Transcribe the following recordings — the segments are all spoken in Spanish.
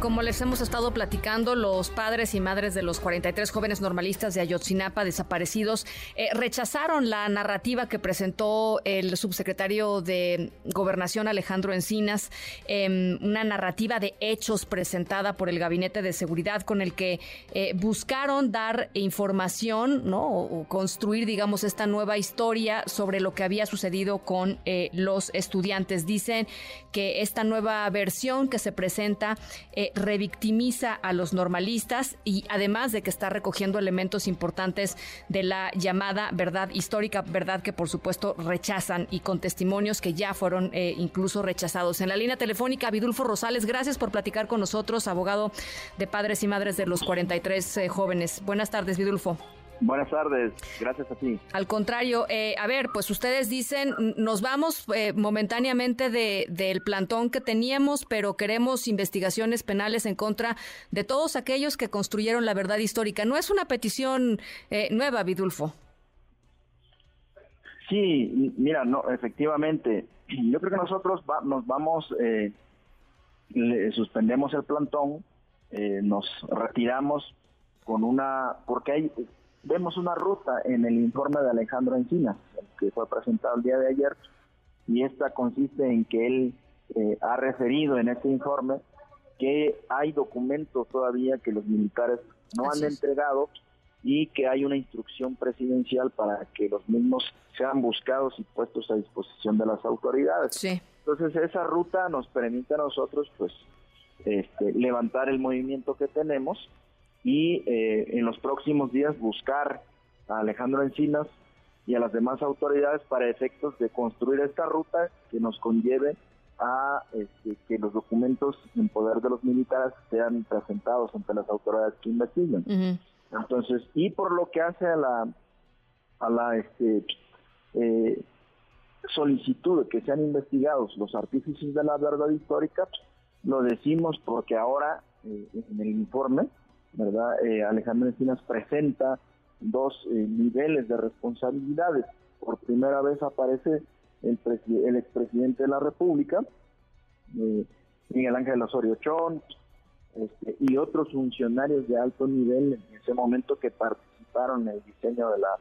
Como les hemos estado platicando, los padres y madres de los 43 jóvenes normalistas de Ayotzinapa desaparecidos eh, rechazaron la narrativa que presentó el subsecretario de Gobernación Alejandro Encinas, em, una narrativa de hechos presentada por el Gabinete de Seguridad con el que eh, buscaron dar información, ¿no? O, construir, digamos, esta nueva historia sobre lo que había sucedido con eh, los estudiantes. Dicen que esta nueva versión que se presenta revictimiza a los normalistas y además de que está recogiendo elementos importantes de la llamada verdad histórica, verdad que por supuesto rechazan y con testimonios que ya fueron eh, incluso rechazados. En la línea telefónica, Vidulfo Rosales, gracias por platicar con nosotros, abogado de padres y madres de los 43 eh, jóvenes. Buenas tardes, Vidulfo. Buenas tardes, gracias a ti. Al contrario, eh, a ver, pues ustedes dicen, nos vamos eh, momentáneamente de, del plantón que teníamos, pero queremos investigaciones penales en contra de todos aquellos que construyeron la verdad histórica. No es una petición eh, nueva, Vidulfo. Sí, mira, no, efectivamente, yo creo que nosotros nos vamos, suspendemos el plantón, nos retiramos con una, porque hay vemos una ruta en el informe de Alejandro Encina, que fue presentado el día de ayer, y esta consiste en que él eh, ha referido en este informe que hay documentos todavía que los militares no han entregado y que hay una instrucción presidencial para que los mismos sean buscados y puestos a disposición de las autoridades. Entonces esa ruta nos permite a nosotros pues este, levantar el movimiento que tenemos y eh, en los próximos días buscar a Alejandro Encinas y a las demás autoridades para efectos de construir esta ruta que nos conlleve a este, que los documentos en poder de los militares sean presentados ante las autoridades que investiguen. Entonces, y por lo que hace a la a la este, eh, solicitud de que sean investigados los artífices de la verdad histórica, lo decimos porque ahora eh, en el informe ¿verdad? Eh, Alejandro Encinas presenta dos eh, niveles de responsabilidades. Por primera vez aparece el, el expresidente de la República, eh, Miguel Ángel Osorio Chón, este, y otros funcionarios de alto nivel en ese momento que participaron en el diseño de la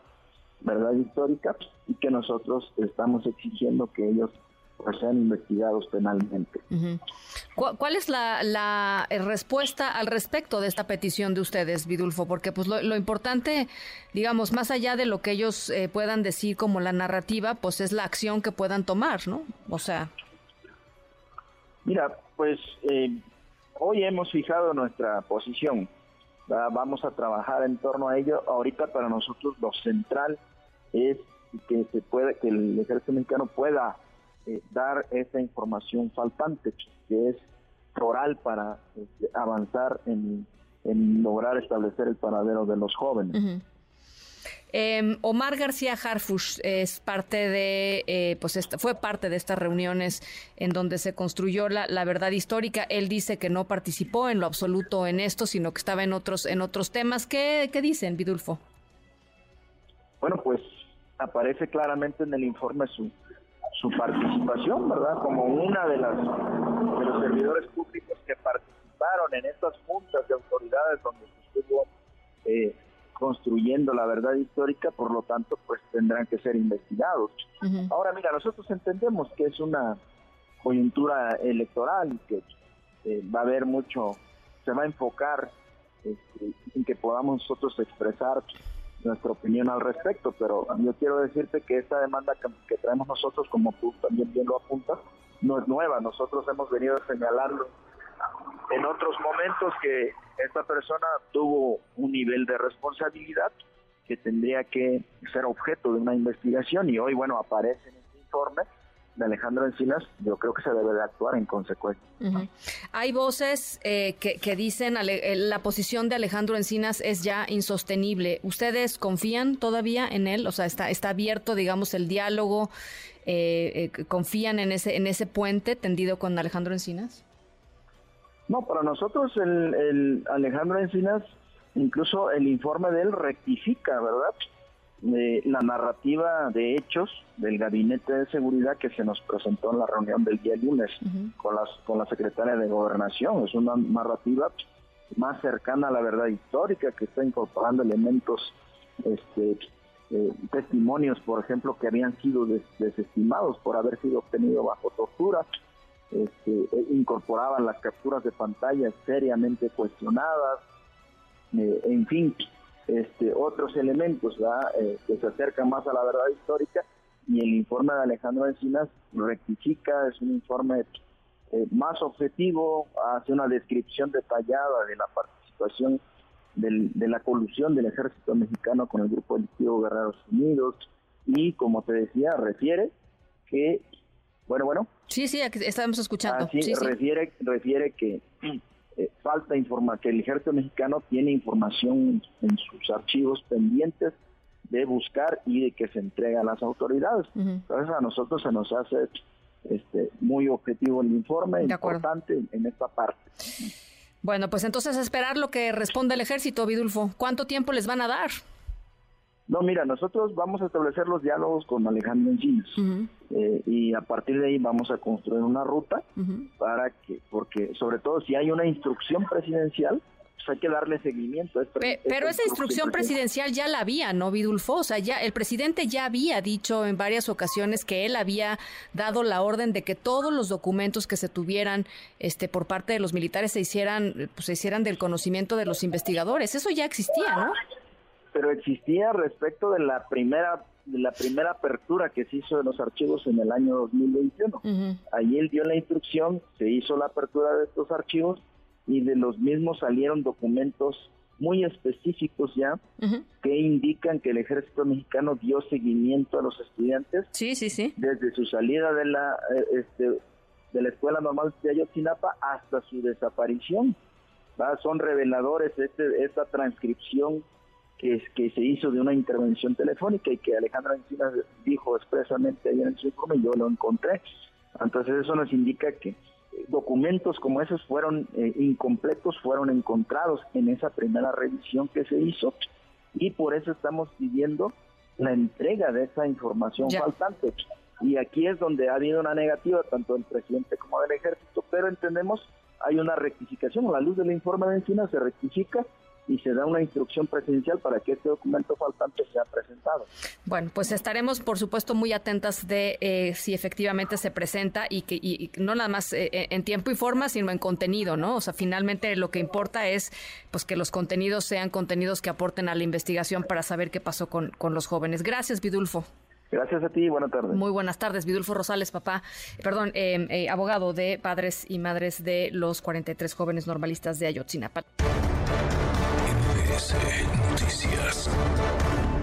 verdad histórica y que nosotros estamos exigiendo que ellos pues, sean investigados penalmente. ¿Cuál es la, eh, respuesta al respecto de esta petición de ustedes, Vidulfo? Porque pues lo, importante, digamos, más allá de lo que ellos eh, puedan decir como la narrativa, pues es la acción que puedan tomar, ¿no? O sea... Mira, pues eh, hoy hemos fijado nuestra posición. Vamos a trabajar en torno a ello. Ahorita para nosotros lo central es que se puede, que el ejército mexicano pueda eh, dar esa información faltante, que es oral para este, avanzar en, lograr establecer el paradero de los jóvenes. Em, Omar García Harfush es parte de, eh, pues fue parte de estas reuniones en donde se construyó la, verdad histórica. Él dice que no participó en lo absoluto en esto, sino que estaba en otros, en otros temas. ¿Qué, qué dicen, Vidulfo? Bueno, pues aparece claramente en el informe su, su participación, ¿verdad? Como una de las de los servidores públicos que participaron en estas juntas de autoridades donde se estuvo eh, construyendo la verdad histórica, por lo tanto, pues tendrán que ser investigados. Ahora, mira, nosotros entendemos que es una coyuntura electoral y que eh, va a haber mucho, se va a enfocar este, en que podamos nosotros expresar nuestra opinión al respecto, pero yo quiero decirte que esta demanda que, traemos nosotros, como tú también bien lo apuntas, no es nueva. Nosotros hemos venido a señalarlo en otros momentos que esta persona tuvo un nivel de responsabilidad que tendría que ser objeto de una investigación y hoy, bueno, aparece en este informe de Alejandro Encinas, yo creo que se debe de actuar en consecuencia. Hay voces eh, que, dicen eh, la posición de Alejandro Encinas es ya insostenible. ¿Ustedes confían todavía en él? O sea, está, está abierto, digamos, el diálogo. Eh, ¿Confían en ese, en ese puente tendido con Alejandro Encinas? No, para nosotros el, el Alejandro Encinas, incluso el informe de él rectifica, ¿verdad? Eh, la narrativa de hechos del Gabinete de Seguridad que se nos presentó en la reunión del día lunes con, las, con la secretaria de Gobernación. Es una narrativa más cercana a la verdad histórica que está incorporando elementos, este, eh, testimonios, por ejemplo, que habían sido desestimados por haber sido obtenidos bajo tortura. Este, e incorporaban las capturas de pantalla seriamente cuestionadas, eh, en fin, este, otros elementos eh, que se acercan más a la verdad histórica y el informe de Alejandro Encinas rectifica, es un informe eh, más objetivo, hace una descripción detallada de la participación de la colusión del ejército mexicano con el grupo delictivo Guerreros Unidos y como te decía, refiere que, bueno, bueno. Sí, sí, estamos escuchando. sí, refiere, refiere que eh, falta informar que el ejército mexicano tiene información en sus archivos pendientes de buscar y de que se entrega a las autoridades. Entonces a nosotros se nos hace este muy objetivo el informe, importante en esta parte. Bueno, pues entonces esperar lo que responda el ejército, Vidulfo. ¿Cuánto tiempo les van a dar? No, mira, nosotros vamos a establecer los diálogos con Alejandro Encinas eh, y a partir de ahí vamos a construir una ruta para que, porque sobre todo si hay una instrucción presidencial, pues hay que darle seguimiento. pero esa instrucción presidencial ya la había, ¿no, Vidulfo? O sea, ya el presidente ya había dicho en varias ocasiones que él había dado la orden de que todos los documentos que se tuvieran este, por parte de los militares se hicieran, pues, se hicieran del conocimiento de los investigadores. Eso ya existía, ¿no? Pero existía respecto de la primera de la primera apertura que se hizo de los archivos en el año 2021. Ahí él dio la instrucción, se hizo la apertura de estos archivos y de los mismos salieron documentos muy específicos ya que indican que el ejército mexicano dio seguimiento a los estudiantes sí, sí, sí. desde su salida de la eh, este, de la escuela normal de Ayotzinapa hasta su desaparición. Son reveladores este, esta transcripción que, que se hizo de una intervención telefónica y que Alejandro Encinas dijo expresamente ayer en su informe, yo lo encontré. Entonces eso nos indica que eh, documentos como esos fueron eh, incompletos, fueron encontrados en esa primera revisión que se hizo y por eso estamos pidiendo la entrega de esa información faltante. Y aquí es donde ha habido una negativa tanto del presidente como del ejército, pero entendemos hay una rectificación, a la luz del informe de Encinas se rectifica y se da una instrucción presidencial para que este documento faltante sea presentado. Bueno, pues estaremos, por supuesto, muy atentas de eh, si efectivamente se presenta y que y, no nada más eh, en tiempo y forma, sino en contenido, ¿no? O sea, finalmente lo que importa es pues que los contenidos sean contenidos que aporten a la investigación para saber qué pasó con, con los jóvenes. Gracias, Vidulfo. Gracias a ti y buenas tardes. Muy buenas tardes, Vidulfo Rosales, papá, perdón, eh, abogado de padres y madres de los 43 jóvenes normalistas de Ayotzinapa. MBS Noticias.